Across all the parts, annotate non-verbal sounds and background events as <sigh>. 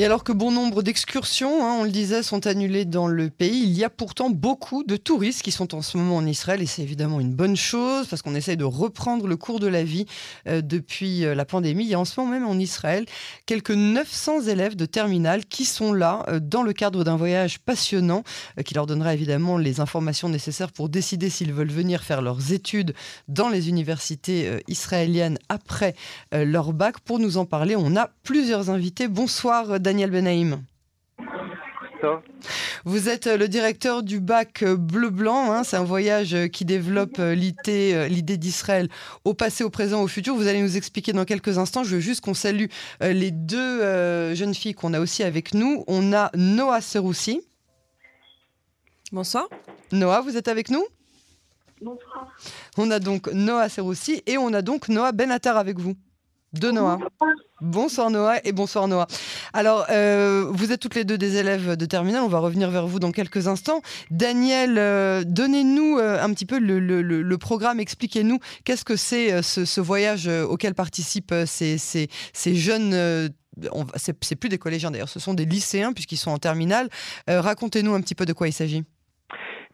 Et alors que bon nombre d'excursions, hein, on le disait, sont annulées dans le pays, il y a pourtant beaucoup de touristes qui sont en ce moment en Israël et c'est évidemment une bonne chose parce qu'on essaye de reprendre le cours de la vie euh, depuis euh, la pandémie. Il y a en ce moment même en Israël quelques 900 élèves de terminale qui sont là euh, dans le cadre d'un voyage passionnant qui leur donnera évidemment les informations nécessaires pour décider s'ils veulent venir faire leurs études dans les universités israéliennes après leur bac. Pour nous en parler, on a plusieurs invités. Bonsoir Daniel Benaïm. Vous êtes le directeur du bac bleu-blanc. Hein. c'est un voyage qui développe l'idée d'Israël au passé, au présent, au futur. Vous allez nous expliquer dans quelques instants. Je veux juste qu'on salue euh, les deux euh, jeunes filles qu'on a aussi avec nous. On a Noah Seroussi. Bonsoir. Noah, vous êtes avec nous? Bonsoir. On a donc Noah Seroussi et on a donc Noah Benatar avec vous. De Noah. Bonsoir Noah et bonsoir Noah. Alors, euh, vous êtes toutes les deux des élèves de terminale, on va revenir vers vous dans quelques instants. Daniel, euh, donnez-nous euh, un petit peu le, programme, expliquez-nous qu'est-ce que c'est ce, voyage auquel participent ces, ces, jeunes... c'est plus des collégiens d'ailleurs, ce sont des lycéens puisqu'ils sont en terminale. Racontez-nous un petit peu de quoi il s'agit.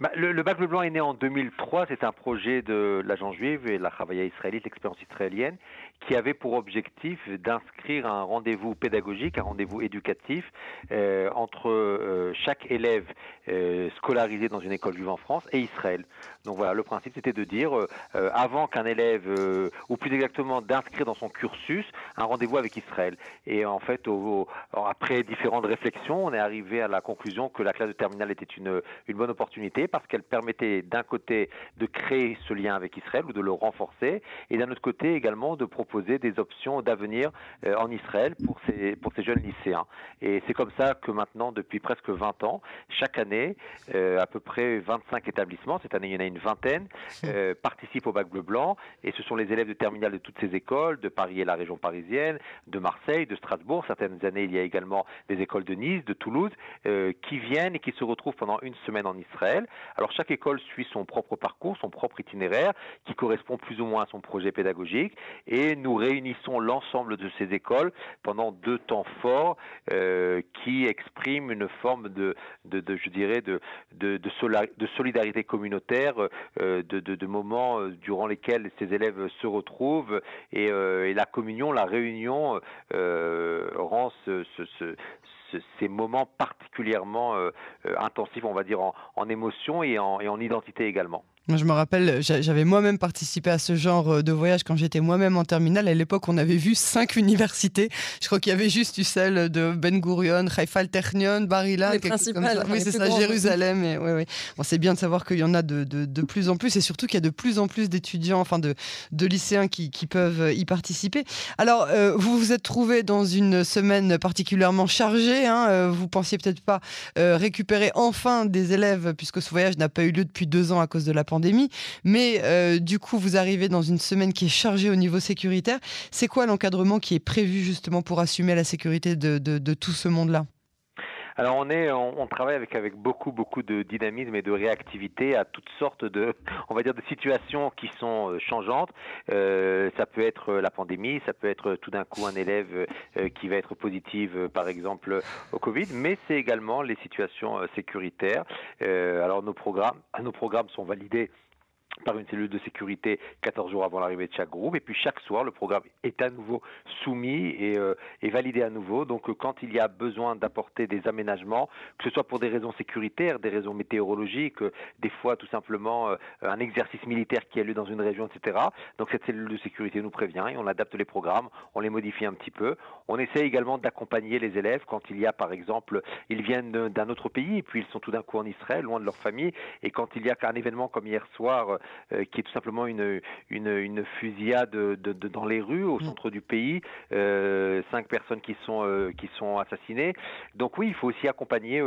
Bah, le, bac bleu blanc est né en 2003. C'est un projet de l'agence juive et la Travailla israélite, l'expérience israélienne, qui avait pour objectif d'inscrire un rendez-vous pédagogique, un rendez-vous éducatif euh, entre euh, chaque élève euh, scolarisé dans une école juive en France et Israël. Donc voilà, le principe c'était de dire, avant qu'un élève, ou plus exactement d'inscrire dans son cursus un rendez-vous avec Israël. Et en fait, après différentes réflexions, on est arrivé à la conclusion que la classe de terminale était une bonne opportunité parce qu'elle permettait d'un côté de créer ce lien avec Israël ou de le renforcer, et d'un autre côté également de proposer des options d'avenir euh, en Israël pour ces, pour ces jeunes lycéens. Et c'est comme ça que maintenant, depuis presque 20 ans, chaque année, euh, à peu près 25 établissements, cette année il y en a une vingtaine, euh, participent au bac bleu-blanc. Et ce sont les élèves de terminale de toutes ces écoles, de Paris et la région parisienne, de Marseille, de Strasbourg. Certaines années, il y a également des écoles de Nice, de Toulouse, qui viennent et qui se retrouvent pendant une semaine en Israël. Alors chaque école suit son propre parcours, son propre itinéraire, qui correspond plus ou moins à son projet pédagogique. Et nous réunissons l'ensemble de ces écoles pendant deux temps forts euh, qui expriment une forme de, je dirais, de, solidarité communautaire, euh, de, de, moments euh, durant lesquels ces élèves se retrouvent et, la communion, la réunion rend ce, ces moments particulièrement intensifs, on va dire, en, émotion et en identité également. Je me rappelle, j'avais moi-même participé à ce genre euh, de voyage quand j'étais moi-même en terminale. À l'époque, on avait vu cinq <laughs> universités. Je crois qu'il y avait juste eu celle de Ben Gurion, Haïfa Technion, Barilla, les principales. Oui, c'est ça, Jérusalem. Et, oui, oui. <laughs> Bon, c'est bien de savoir qu'il y en a de, de, de, plus en plus et surtout qu'il y a de plus en plus d'étudiants, enfin de, de lycéens qui, qui, peuvent y participer. Alors, euh, vous vous êtes trouvé dans une semaine particulièrement chargée. Hein, euh, vous pensiez peut-être pas récupérer enfin des élèves puisque ce voyage n'a pas eu lieu depuis deux ans à cause de la pandémie Mais euh, du coup, vous arrivez dans une semaine qui est chargée au niveau sécuritaire. C'est quoi l'encadrement qui est prévu justement pour assumer la sécurité de, tout ce monde-là? Alors on est, on, travaille avec avec beaucoup beaucoup de dynamisme et de réactivité à toutes sortes de, <laughs> on va dire, de situations qui sont euh, changeantes. Euh, ça peut être la pandémie, ça peut être tout d'un coup un élève qui va être positif, par exemple au Covid, mais c'est également les situations sécuritaires. alors nos programmes, nos programmes sont validés par une cellule de sécurité 14 jours avant l'arrivée de chaque groupe. Et puis chaque soir, le programme est à nouveau soumis et, euh, validé à nouveau. Donc euh, quand il y a besoin d'apporter des aménagements, que ce soit pour des raisons sécuritaires, des raisons météorologiques, euh, des fois tout simplement un exercice militaire qui a lieu dans une région, etc. Donc cette cellule de sécurité nous prévient et on adapte les programmes, on les modifie un petit peu. On essaie également d'accompagner les élèves quand il y a par exemple, ils viennent d'un autre pays et puis ils sont tout d'un coup en Israël, loin de leur famille. Et quand il y a un événement comme hier soir, euh, qui est tout simplement une, une, une fusillade de, de, dans les rues au mm. centre du pays, euh, cinq personnes qui sont, euh, qui sont assassinées. Donc oui, il faut aussi accompagner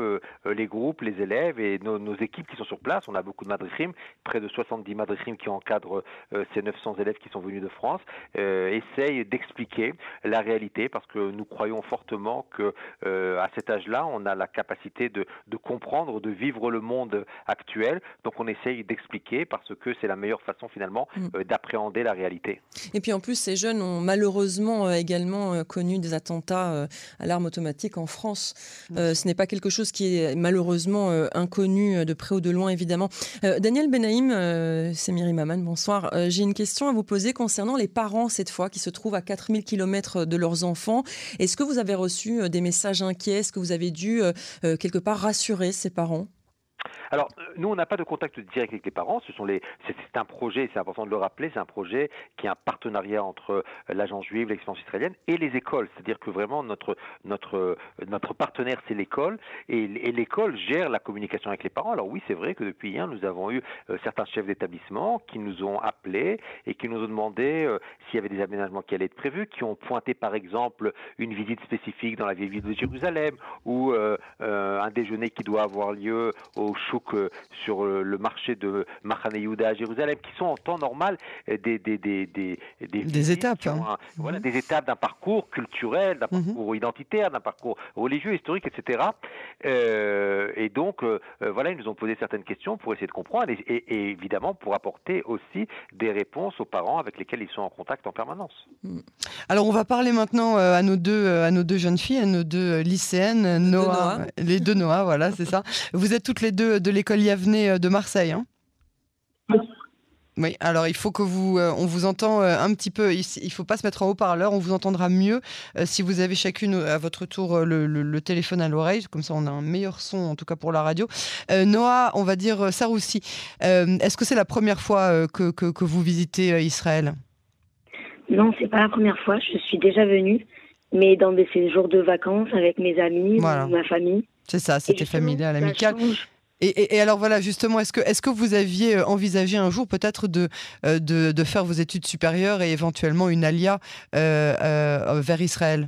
les groupes, les élèves et nos, nos, équipes qui sont sur place. On a beaucoup de madrichim, près de 70 madrichim qui encadrent ces 900 élèves qui sont venus de France, essayent d'expliquer la réalité parce que nous croyons fortement que à cet âge-là, on a la capacité de, de comprendre, de vivre le monde actuel. Donc on essaye d'expliquer parce que que c'est la meilleure façon finalement mm. d'appréhender la réalité. Et puis en plus, ces jeunes ont malheureusement également connu des attentats à l'arme automatique en France. ce n'est pas quelque chose qui est malheureusement inconnu de près ou de loin, évidemment. Daniel Benaïm, c'est Myri Maman, bonsoir. J'ai une question à vous poser concernant les parents cette fois qui se trouvent à 4000 km de leurs enfants. Est-ce que vous avez reçu des messages inquiets? Est-ce que vous avez dû quelque part rassurer ces parents? Alors, euh, nous, on n'a pas de contact direct avec les parents. Ce sont les, c'est un projet, c'est important de le rappeler, c'est un projet qui est un partenariat entre euh, l'agence juive, l'expérience israélienne et les écoles. C'est-à-dire que vraiment notre notre notre partenaire, c'est l'école et, l'école gère la communication avec les parents. Alors oui, c'est vrai que depuis hier, nous avons eu euh, certains chefs d'établissement qui nous ont appelés et qui nous ont demandé s'il y avait des aménagements qui allaient être prévus, qui ont pointé par exemple une visite spécifique dans la vieille ville de Jérusalem ou un déjeuner qui doit avoir lieu au que sur euh, le marché de Machane Yehuda à Jérusalem, qui sont en temps normal euh, des, des, des, des, des étapes. Hein. voilà, des étapes d'un parcours culturel, d'un mhm. parcours identitaire, d'un parcours religieux, historique, etc. Euh, et donc, voilà, ils nous ont posé certaines questions pour essayer de comprendre et, évidemment pour apporter aussi des réponses aux parents avec lesquels ils sont en contact en permanence. Mm. Alors, on va parler maintenant à nos deux, à nos deux jeunes filles, à nos deux lycéennes, Noah, les deux Noah, voilà, c'est ça. Vous êtes toutes les deux de l'école Yavne euh, de Marseille. Hein oui, alors il faut que vous, euh, on vous entend euh, un petit peu. Il, ne faut pas se mettre en haut-parleur, on vous entendra mieux si vous avez chacune à votre tour le, téléphone à l'oreille, comme ça on a un meilleur son en tout cas pour la radio. Noah, on va dire Saroussi, est-ce que c'est la première fois que, que, vous visitez Israël? Non, c'est pas la première fois. Je suis déjà venue, mais dans des séjours de vacances avec mes amis, ma famille. C'est ça, c'était familial, amical. Et, alors voilà, justement, est-ce que, est que vous aviez euh, envisagé un jour peut-être de, euh, de, de, faire vos études supérieures et éventuellement une alia euh, vers Israël?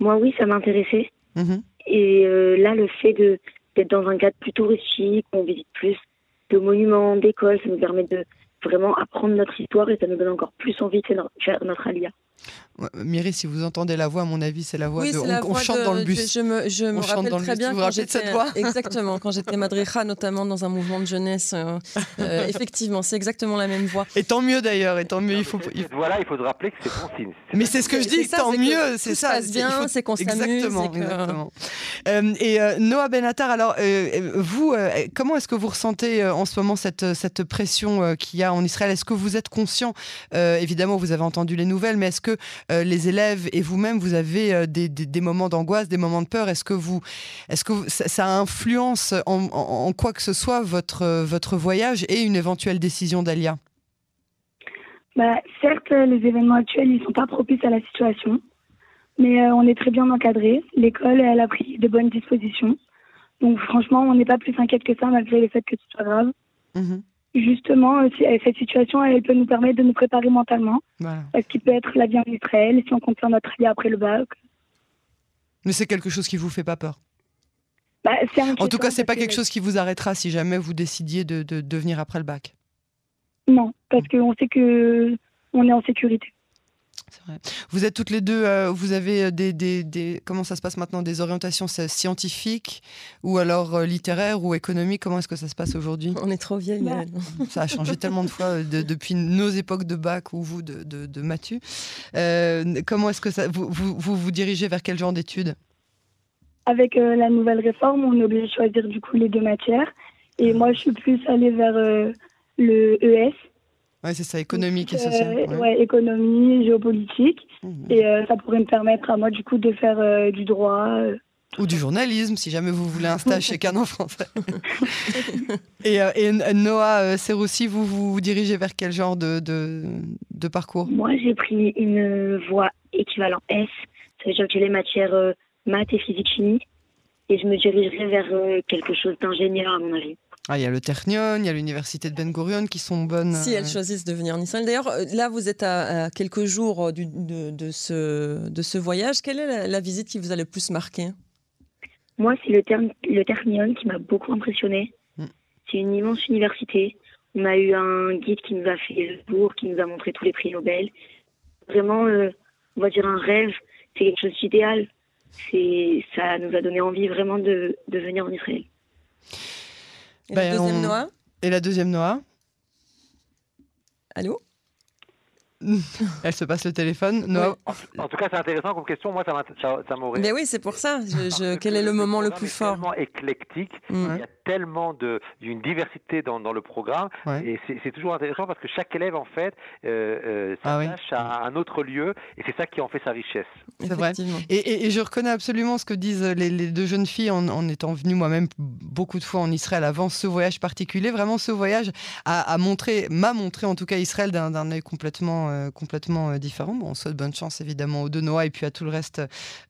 Moi, oui, ça m'intéressait. Mhm. Et là, le fait d'être dans un cadre plus touristique, on visite plus de monuments, d'écoles, ça nous permet de vraiment apprendre notre histoire et ça nous donne encore plus envie de faire notre alia. Myri, si vous entendez la voix, à mon avis, c'est la voix de. On, chante dans le bus. Je, me, je me rappelle très bien. Vous vous rappelez de cette voix Exactement, quand j'étais madricha, notamment dans un mouvement de jeunesse. Euh, euh, effectivement, c'est exactement la même voix. Et tant mieux d'ailleurs, et tant mieux. Il faut, Voilà, il faut rappeler que c'est bon signe. Mais c'est ce que je dis, tant mieux, c'est ça. Passe bien, c'est qu'on s'amuse. Exactement. exactement. Euh, et Noah Benatar, alors, vous, comment est-ce que vous ressentez en ce moment cette, cette pression qu'il y a en Israël? Est-ce que vous êtes conscient? Évidemment, vous avez entendu les nouvelles, mais est-ce que euh, les élèves et vous-même, vous avez euh, des, moments d'angoisse, des moments de peur. Est-ce que, vous, est-ce que ça, influence en, quoi que ce soit votre, euh, votre voyage et une éventuelle décision d'Alia? Bah, Certes, les événements actuels ne sont pas propices à la situation, mais on est très bien encadré. L'école, elle a pris de bonnes dispositions. Donc franchement, on n'est pas plus inquiète que ça, malgré le fait que ce soit grave. Mmh justement, euh, euh, cette situation, elle peut nous permettre de nous préparer mentalement. Ce qui peut être la vie en Israël, si on compte faire notre vie après le bac. Mais c'est quelque chose qui vous fait pas peur? Bah, En tout cas, c'est pas quelque chose qui vous arrêtera si jamais vous décidiez de, de, de venir après le bac? Non, parce qu'on sait que on est en sécurité. Vous êtes toutes les deux, euh, vous avez euh, des, des, Comment ça se passe maintenant Des orientations scientifiques ou alors euh, littéraires ou économiques? Comment est-ce que ça se passe aujourd'hui? On est trop vieilles. Bah. <laughs> Ça a changé tellement de fois depuis nos époques de bac ou vous de, de, de Mathieu. comment est-ce que ça. Vous, vous, vous, dirigez vers quel genre d'études? Avec la nouvelle réforme, on est obligé de choisir du coup les deux matières. Et moi, je suis plus allée vers le ES oui, c'est ça, économique et social. Euh, ouais. économie, géopolitique. Mmh. Et euh, ça pourrait me permettre à moi, du coup, de faire euh, du droit. Ou du journalisme, si jamais vous voulez un stage chez Canon français. <laughs> et, et, Noah Serroussi, vous vous dirigez vers quel genre de, de, de parcours? Moi, j'ai pris une voie équivalent S. Ça veut dire que j'ai les matières maths et physique chimie. Et je me dirigerai vers quelque chose d'ingénieur, à mon avis. Ah, il y a le Ternion, il y a l'université de Ben Gurion qui sont bonnes. Si elles euh, choisissent de venir en Israël. D'ailleurs, euh, là, vous êtes à, quelques jours du, de, de, ce, de ce voyage. Quelle est la, visite qui vous a le plus marqué? Moi, c'est le, le Ternion qui m'a beaucoup impressionné. Hmm. C'est une immense université. On a eu un guide qui nous a fait le tour, qui nous a montré tous les prix Nobel. Vraiment, euh, on va dire un rêve. C'est quelque chose d'idéal. Ça nous a donné envie vraiment de, de venir en Israël. Et ben la deuxième on... Noah Et la deuxième Noah. Allô? <laughs> Elle se passe le téléphone. Non. En, tout cas, c'est intéressant comme question. Moi, ça m'aurait. Mais oui, c'est pour ça. Je, quel est le, moment le, plus fort? tellement éclectique. Mm. Il y a tellement d'une diversité dans, dans, le programme. Et c'est toujours intéressant parce que chaque élève, en fait, euh, euh ah s'attache à un autre lieu. Et c'est ça qui en fait sa richesse. C'est vrai. Et, et, je reconnais absolument ce que disent les, les deux jeunes filles en, en étant venues moi-même beaucoup de fois en Israël avant ce voyage particulier. Vraiment, ce voyage a, a montré, m'a montré en tout cas Israël d'un œil complètement euh, complètement euh, différent. Bon, on souhaite bonne chance évidemment aux deux Noah et puis à tout le reste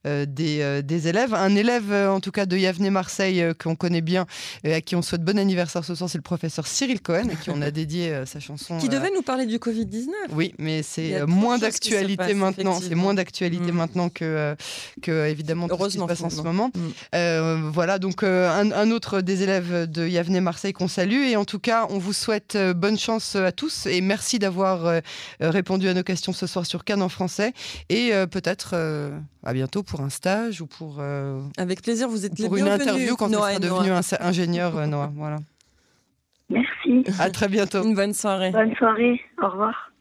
euh, des, des, élèves. Un élève en tout cas de Yavne Marseille qu'on connaît bien et à qui on souhaite bon anniversaire ce soir, c'est le professeur Cyril Cohen à qui on a <laughs> dédié sa chanson. Qui devait nous parler du Covid-19. Oui, mais c'est moins d'actualité maintenant. C'est moins d'actualité mm. maintenant que, que évidemment tout ce qui se passe en ce moment. Mm. voilà, donc un, un, autre des élèves de Yavne Marseille qu'on salue et en tout cas on vous souhaite bonne chance à tous et merci d'avoir répondu répondu à nos questions ce soir sur Cannes en français et euh, peut-être euh, à bientôt pour un stage ou pour. Euh, Avec plaisir, vous êtes pour une interview quand Noah tu devenu ingénieur Noah. Voilà. Merci. À très bientôt. Une bonne soirée. Bonne soirée. Au revoir.